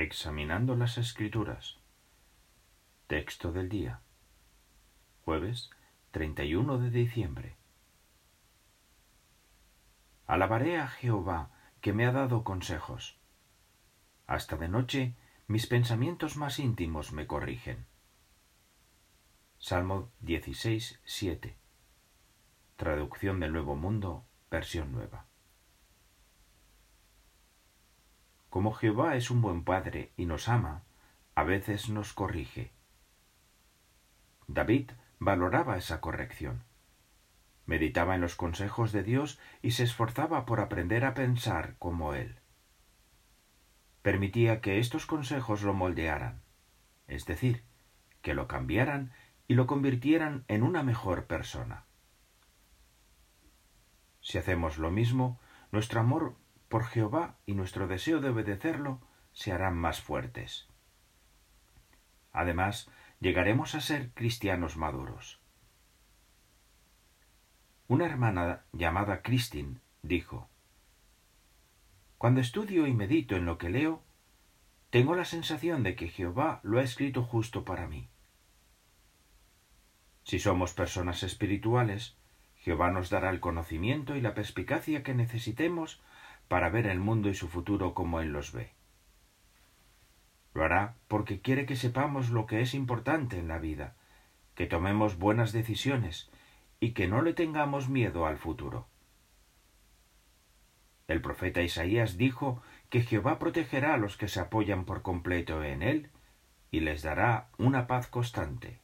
Examinando las Escrituras. Texto del día. Jueves 31 de diciembre. Alabaré a Jehová que me ha dado consejos. Hasta de noche mis pensamientos más íntimos me corrigen. Salmo 16, 7. Traducción del Nuevo Mundo, versión nueva. Como Jehová es un buen padre y nos ama, a veces nos corrige. David valoraba esa corrección. Meditaba en los consejos de Dios y se esforzaba por aprender a pensar como Él. Permitía que estos consejos lo moldearan, es decir, que lo cambiaran y lo convirtieran en una mejor persona. Si hacemos lo mismo, nuestro amor por Jehová y nuestro deseo de obedecerlo se harán más fuertes. Además, llegaremos a ser cristianos maduros. Una hermana llamada Christine dijo, Cuando estudio y medito en lo que leo, tengo la sensación de que Jehová lo ha escrito justo para mí. Si somos personas espirituales, Jehová nos dará el conocimiento y la perspicacia que necesitemos para ver el mundo y su futuro como Él los ve. Lo hará porque quiere que sepamos lo que es importante en la vida, que tomemos buenas decisiones y que no le tengamos miedo al futuro. El profeta Isaías dijo que Jehová protegerá a los que se apoyan por completo en Él y les dará una paz constante.